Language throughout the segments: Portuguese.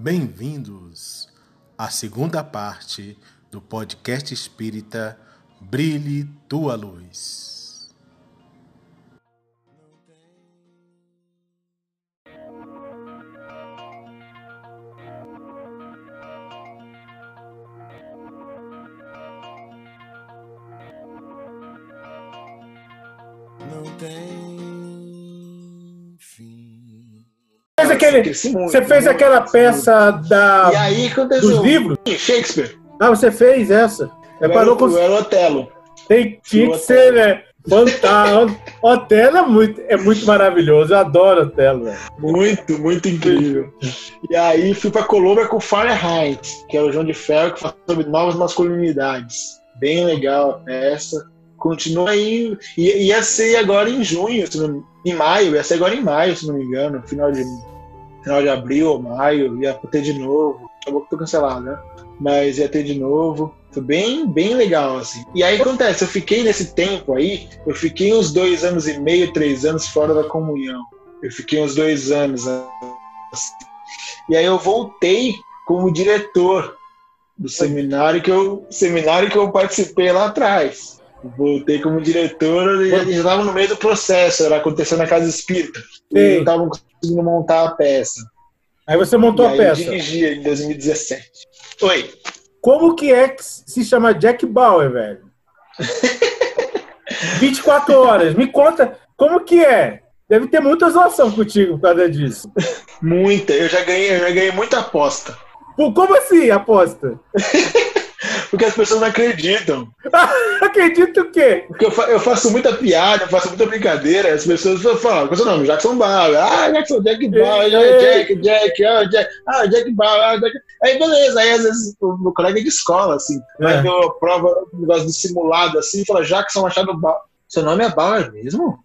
Bem-vindos à segunda parte do podcast espírita Brilhe Tua Luz. Fez aquele, você fez aquela peça da, E aí aconteceu. dos livros? Shakespeare. Ah, você fez essa. Eu Reparou era, com eu era o Otelo. tem, tinha que ser, né? Fantástico. Otelo é muito, é muito maravilhoso. Eu adoro Otelo, velho. Muito, muito incrível. E aí fui pra Colômbia com o Fahrenheit, que é o João de Ferro que fala sobre novas masculinidades. Bem legal a peça. Continua aí. Ia, ia ser agora em junho, não- em maio, ia ser agora em maio, se não me engano. Final de, final de abril ou maio, ia ter de novo. Acabou que tô cancelado, né? Mas ia ter de novo. Foi bem, bem legal, assim. E aí acontece, eu fiquei nesse tempo aí, eu fiquei uns dois anos e meio, três anos fora da comunhão. Eu fiquei uns dois anos. assim. E aí eu voltei como diretor do seminário que eu, seminário que eu participei lá atrás. Voltei como diretor e já estava no meio do processo, era acontecendo na casa espírita. E Sim. não estavam conseguindo montar a peça. Aí você montou e a aí peça. eu dirigia em 2017. Oi. Como que é que se chama Jack Bauer, velho? 24 horas. Me conta como que é. Deve ter muita zoação contigo por causa disso. Muita. Eu já ganhei, eu já ganhei muita aposta. Pô, como assim, aposta? Porque as pessoas não acreditam. Acredito o quê? Porque eu, fa- eu faço muita piada, eu faço muita brincadeira, as pessoas falam, qual é o seu nome? Jackson Bauer. Ah, Jackson, Jack Bauer, Ei. Jack, Jack, ah, Jack, ah, Jack Bauer, ah, Jack. Aí beleza, aí às vezes o meu colega de escola, assim, vai É. ver a prova, um negócio do simulado, assim, fala, Jackson Machado Bauer. Seu nome é Bauer mesmo?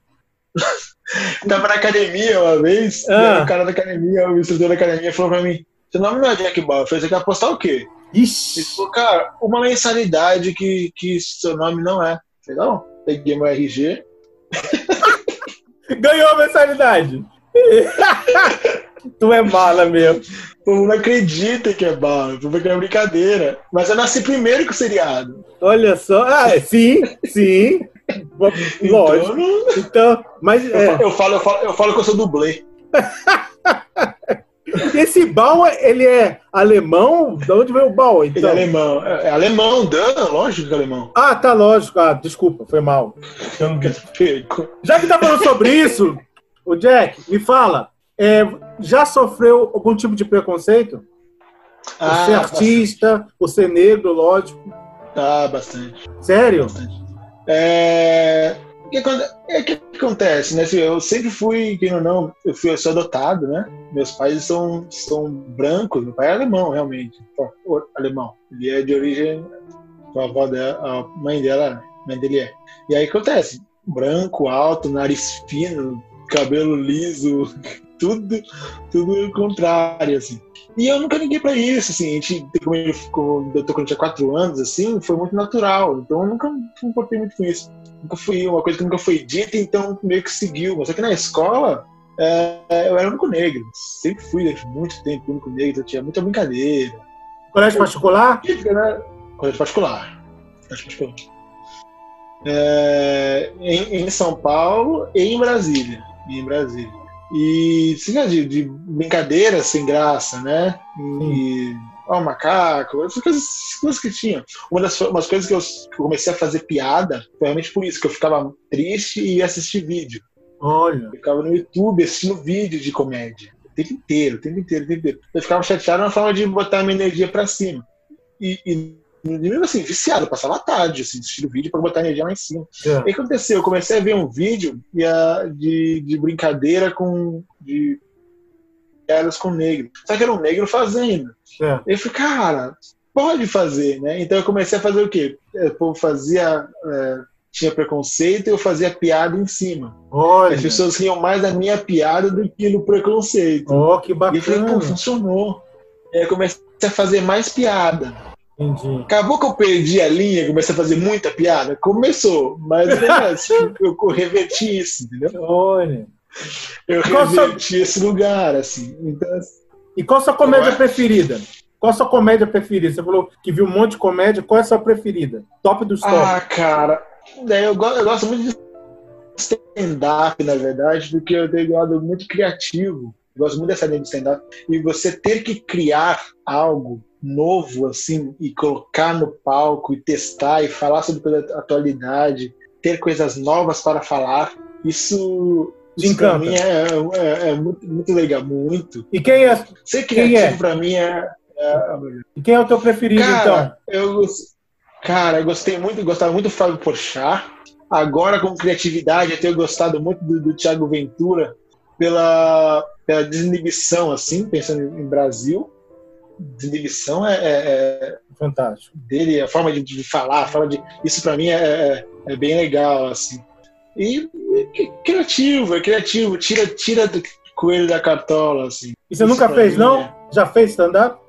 Tava na academia uma vez, Ah. o cara da academia, o instrutor da academia falou pra mim, seu nome não é Jack Bauer, eu falei, você quer apostar o quê? Ele Ixi. falou, cara, uma mensalidade que, que seu nome não é. Falei, não, peguei meu RG. Ganhou a mensalidade. tu é mala mesmo. O povo não acredita que é bala, o povo que é brincadeira. Mas eu nasci primeiro que o seriado. Olha só. Ah, é, sim, sim. Lógico. Então, não- Então, mas é, eu falo, eu, falo, eu falo que eu sou dublê. esse Bauer, ele é alemão? De onde veio o Bauer? Ele Então? é alemão. É, é alemão, Dan, lógico que é alemão. Ah, tá lógico. Ah, desculpa, foi mal. Eu não- Perco. Já que tá falando sobre isso, o Jack, me fala, é, já sofreu algum tipo de preconceito? Por Ah, ser artista, por ser negro, lógico. Ah, bastante. Sério? bastante. É... É, que acontece, né? Assim, Eu sempre fui, quem ou não, eu, fui, eu sou adotado, né? Meus pais são, são brancos, meu pai é alemão, realmente. Ó, o- Alemão. Ele é de origem. A avó dela, a mãe dela, mãe dele é. E aí acontece: branco, alto, nariz fino, cabelo liso, tudo, tudo o contrário, assim. E eu nunca liguei pra isso, assim, a gente, como ele ficou, eu tô quando eu tinha quatro anos, assim, foi muito natural, então eu nunca me importei muito com isso. Nunca fui, uma coisa que nunca foi dita, então meio que seguiu. Mas só que na escola, é, eu era o único negro, sempre fui durante muito tempo único negro, então tinha muita brincadeira. Colégio particular? Né? Colégio particular. Colégio particular. É, em, em São Paulo e em Brasília. E em Brasília. E sim, de, de brincadeira sem graça, né? E ó, macaco, essas coisas, coisas que tinham. Uma das umas coisas que eu, que eu comecei a fazer piada foi realmente por isso, que eu ficava triste e ia assistir vídeo. Olha. Eu ficava no YouTube assistindo vídeo de comédia. O tempo inteiro, o tempo inteiro, o tempo inteiro. Eu ficava chateado na forma de botar minha energia pra cima. E, e mesmo assim, viciado, passava a tarde assim, assistindo vídeo pra botar a energia lá em cima. É. O que aconteceu? Eu comecei a ver um vídeo de, de brincadeira com. de piadas com negro. Só que era um negro fazendo. É. Eu falei, cara, pode fazer, né? Então eu comecei a fazer o quê? O povo fazia. é, tinha preconceito e eu fazia piada em cima. Olha. As pessoas riam mais da minha piada do que no preconceito. Oh, que E eu falei, bacana. pô, funcionou. Aí eu comecei a fazer mais piada. Entendi. Acabou que eu perdi a linha, comecei a fazer muita piada? Começou, mas né, eu reverti isso, entendeu? Olha. Eu Qual sua- reverti esse lugar, assim. Então, E qual a sua comédia preferida? Qual a sua comédia preferida? Você falou que viu um monte de comédia. Qual é a sua preferida? Top dos top. Ah, cara, daí eu, go- eu gosto muito de stand-up, na verdade, porque eu tenho um lado muito criativo. Eu gosto muito dessa ideia de stand-up. E você ter que criar algo novo, assim, e colocar no palco, e testar, e falar sobre a atualidade, ter coisas novas para falar, isso, Te isso pra encanta. mim é, é- é muito, muito legal, muito. E quem é, Ser Quem criativo é? pra mim é, é e quem é o teu preferido, então? Cara, eu, gos- cara, eu gostei muito, gostava muito do Fábio Porchat. Agora, com criatividade, eu tenho gostado muito do, do Thiago Ventura pela, pela desinibição, assim, pensando em Brasil. Desinibição é, é- é? Fantástico. dele, a forma de, de falar, a forma de. Isso pra mim é, é, é bem legal, assim. E, e criativo, é criativo, tira, tira do coelho da cartola, assim. E você Isso nunca fez, não? é- Já fez stand-up?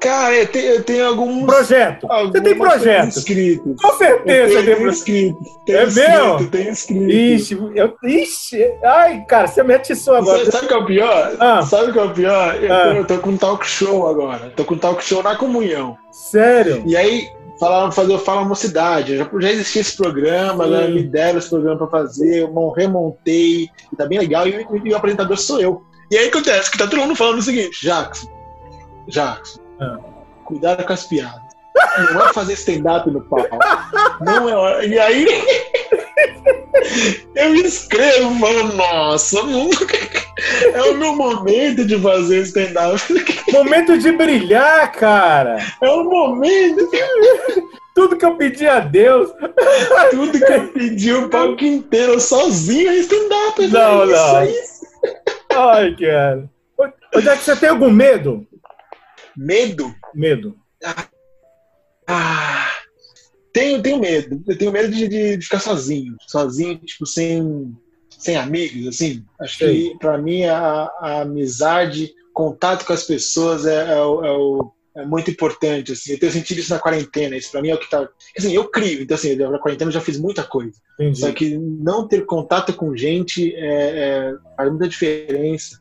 Cara, eu tenho, eu tenho alguns. Projeto. Você tem projeto. escritas. Com certeza Eu você tem tenho. Tenho É meu? Tenho escrito. Ixi, eu, ixi, ai, cara, você me atiçou agora. Sabe, sabe o que é o pior? Ah. Sabe o que é o pior? Eu, Ah. tô, eu tô com um talk show agora. Tô com um talk show na comunhão. Sério? E aí, falaram fazer o Fala Mocidade. Já, já existia esse programa, né, me deram esse programa pra fazer, eu mon- remontei, e tá bem legal, e, o- e o apresentador sou eu. E aí acontece que tá todo mundo falando o seguinte, Jackson, Jackson, Ah. cuidado com as piadas. Não vai fazer stand-up no palco. Não é hora. E aí eu escrevo falo, nossa, nunca. É o meu momento de fazer stand-up. Momento de brilhar, cara. É o momento. Tudo que eu pedi a Deus. Tudo que eu pedi o palco inteiro sozinho é stand-up. Não, velho. não. Isso aí. Ai, cara. Onde é que você tem algum medo? Medo? Medo. Ah, tenho, tenho medo. Eu tenho medo de, de ficar sozinho. Sozinho, tipo, sem, sem amigos, assim. Acho Sei. que, pra mim, a, a amizade, contato com as pessoas é, é o- é o- é muito importante, assim. Eu tenho sentido isso na quarentena. Isso pra mim é o que tá... Assim, eu crio. Então, assim, na quarentena eu já fiz muita coisa. Entendi. Só que não ter contato com gente é, é- faz muita diferença.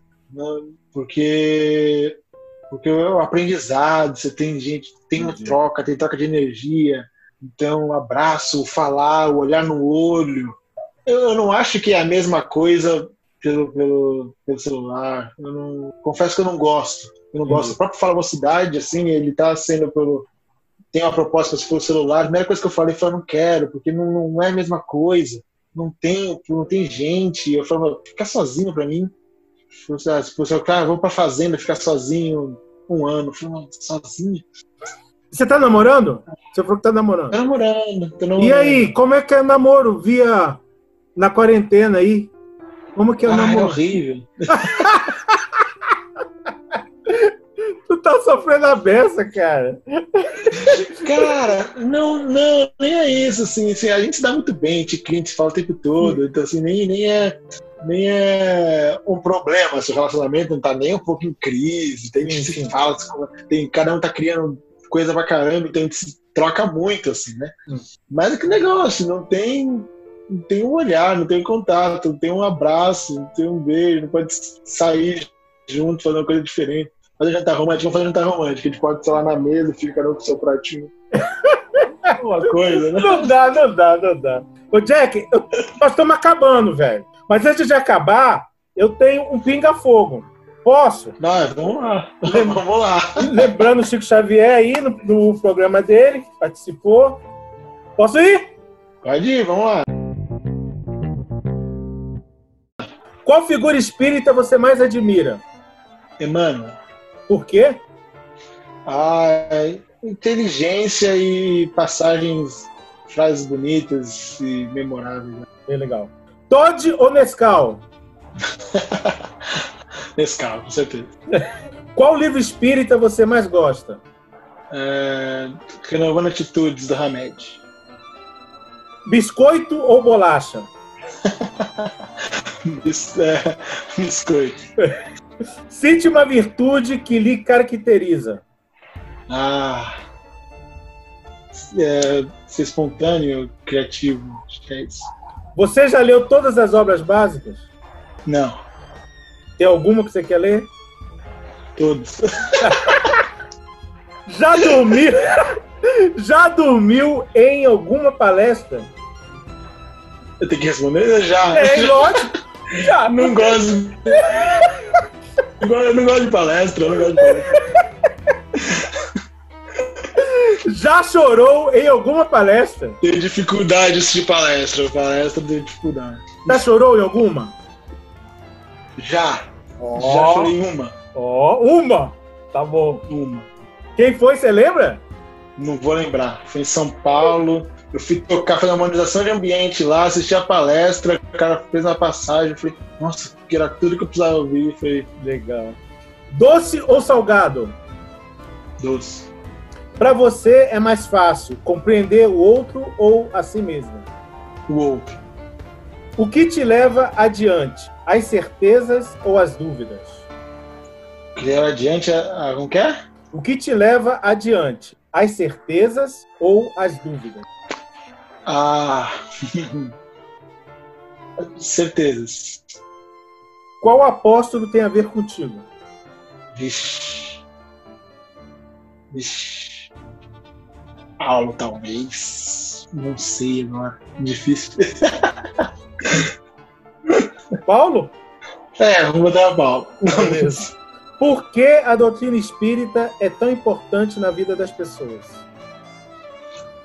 Porque porque é o aprendizado, você tem gente, tem uma troca, tem troca de energia. Então, abraço, falar, olhar no olho. Eu, eu não acho que é a mesma coisa pelo, pelo, pelo celular. Eu não, confesso que eu não gosto. Eu não Entendi. gosto. O próprio Fala Mocidade, assim, ele tá sendo pelo. Tem uma proposta para pelo celular. A primeira coisa que eu falei foi: eu não quero, porque não, não é a mesma coisa. Não tem, não tem gente. Eu falo, ficar sozinho para mim. Se você, cara, vou pra fazenda ficar sozinho um ano. Eu falo, "Mano, sozinho? Você tá namorando? Você falou que tá namorando. Tô namorando, tô namorando. E aí, como é que é namoro via na quarentena aí? Como que é o Ah, é namoro? horrível. Tu tá sofrendo a beça, cara. Cara, não, não, nem é isso, assim, assim, a gente se dá muito bem, a gente cria, a gente fala o tempo todo, então assim, nem, nem é nem é um problema, seu relacionamento não tá nem um pouco em crise, tem, gente se fala, tem, cada um tá criando coisa pra caramba, então a gente se troca muito, assim, né? Hum. Mas é que negócio, não tem, não tem um olhar, não tem contato, não tem um abraço, não tem um beijo, não pode sair junto, fazer uma coisa diferente. Fazer jantar romântico, vamos fazer jantar romântico. A gente pode, sei lá, na mesa, fica cada um com seu pratinho. Uma coisa, né? Não dá, não dá, não dá. Ô, Jack, eu- nós estamos acabando, velho. Mas antes de acabar, eu tenho um pinga-fogo. Posso? Não, vamos lá. Vamos lá. Lembrando o Chico Xavier aí no, no programa dele, participou. Posso ir? Pode ir, vamos lá. Qual figura espírita você mais admira? Emmanuel, Por quê? a inteligência e passagens, frases bonitas e memoráveis. Bem legal. Todd ou Nescau? Nesse carro, com certeza. Qual livro espírita você mais gosta? É, Renovando Atitudes, do Hamed. Biscoito ou bolacha? É, biscoito. Cite uma virtude que lhe caracteriza. Ah. É, ser espontâneo, criativo. Acho que é isso. Você já leu todas as obras básicas? Não. Tem alguma que você quer ler? Todos. Já dormiu? Já dormiu em alguma palestra? Eu tenho que responder já. É, lógico. Já. Não gosto. Eu não gosto de palestra, eu não gosto de palestra. Já chorou em alguma palestra? Tenho dificuldade de palestra. Palestra tenho dificuldade. Já chorou em alguma? Já. Ó. Já chorei uma. Ó, uma. Tá bom. Uma. Quem foi, você lembra? Não vou lembrar. Foi em São Paulo. Eu fui tocar, fazer uma harmonização de ambiente lá, assisti a palestra, o cara fez uma passagem, eu falei, nossa, que era tudo que eu precisava ouvir, foi Legal. Doce ou salgado? doce. Pra você é mais fácil compreender o outro ou a si mesmo? O outro. O que te leva adiante? As certezas ou as dúvidas? Criar adiante, a, a, como que é? O que te leva adiante? As certezas ou as dúvidas? Ah. Certezas. Qual apóstolo tem a ver contigo? Vixe. Vixe. Paulo, talvez. Não sei agora. Difícil. Paulo? É, vou botar a Paulo. Beleza. Por que a doutrina espírita é tão importante na vida das pessoas?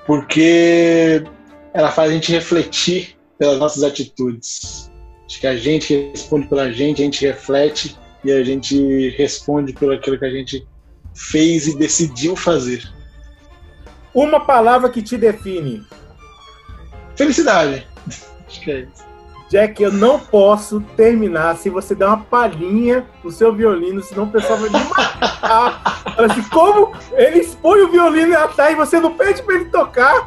Porque ela faz a gente refletir pelas nossas atitudes. Acho que a gente responde pela gente, a gente reflete e a gente responde pelo aquilo que a gente fez e decidiu fazer. Uma palavra que te define. Felicidade. Acho que é isso. Jack, eu não posso terminar se você der uma palhinha no seu violino, senão o pessoal vai me matar. Fala assim, como ele expõe o violino atrás e você não pede pra ele tocar?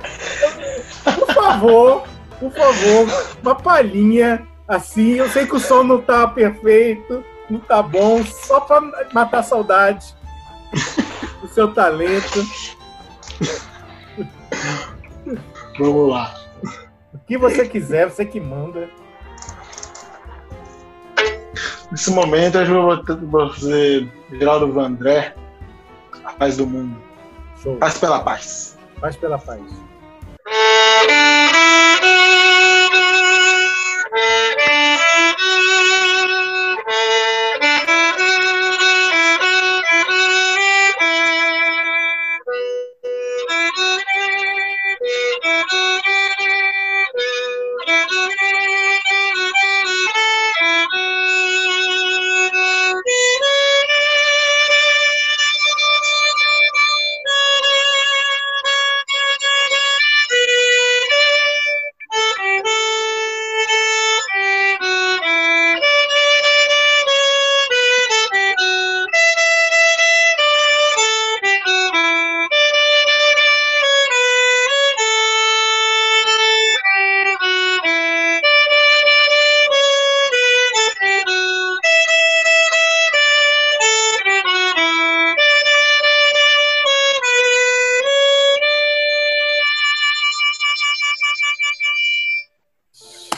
Por favor, por favor, uma palhinha assim. Eu sei que o som não tá perfeito, não tá bom, só pra matar a saudade do seu talento. Vamos lá. O que você quiser, você que manda. Nesse momento, eu vou fazer Geraldo Vandré, a paz do mundo. Show. Paz pela paz. Paz pela paz.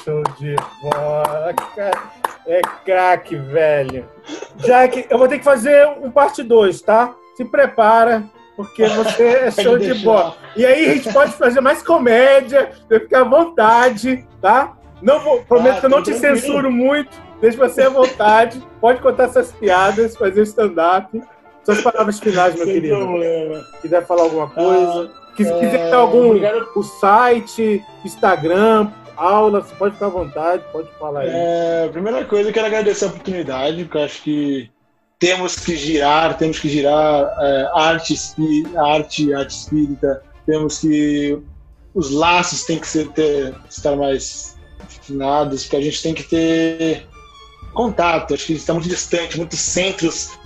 Show de bola. É craque, velho. Jack, eu vou ter que fazer um parte 2, tá? Se prepara, porque você é show de bola. E aí a gente pode fazer mais comédia, você fica à vontade, tá? Não vou, prometo Ah, que eu não te tranquilo. censuro muito, deixa você à vontade. Pode contar essas piadas, fazer stand-up. Suas palavras finais, meu Sem querido. problema. Quiser falar alguma coisa. É, quiser dar algum obrigado. o site, Instagram, aula, você pode ficar à vontade, pode falar aí. É, primeira coisa, eu quero agradecer a oportunidade, porque eu acho que temos que girar, temos que girar é, arte, arte, arte espírita, temos que. Os laços têm que ser, ter, estar mais afinados, porque a gente tem que ter contato. Acho que está muito distante, muitos centros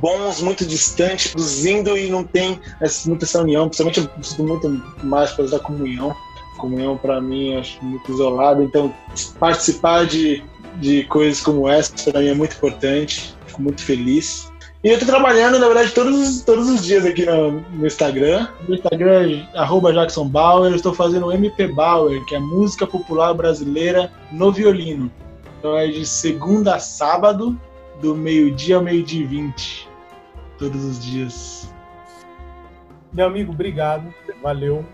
bons, muito distantes, produzindo e não tem essa, muita essa união. Principalmente muito mais da comunhão. Comunhão, para mim, acho muito isolado. Então, participar de, de coisas como essa, para mim, é muito importante. Fico muito feliz. E eu estou trabalhando, na verdade, todos, os- todos os dias aqui no, no Instagram. No Instagram é. Eu estou fazendo o MP Bauer, que é música popular brasileira no violino. Então é de segunda a sábado, do meio-dia ao meio-dia e vinte. todos os dias. Meu amigo, obrigado. Valeu.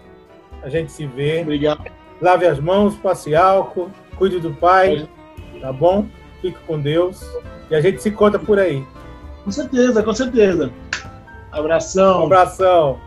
A gente se vê. Obrigado. Lave as mãos, passe álcool, cuide do pai, tá bom? Fique com Deus. E a gente se conta por aí. Com certeza, com certeza. Um Abração.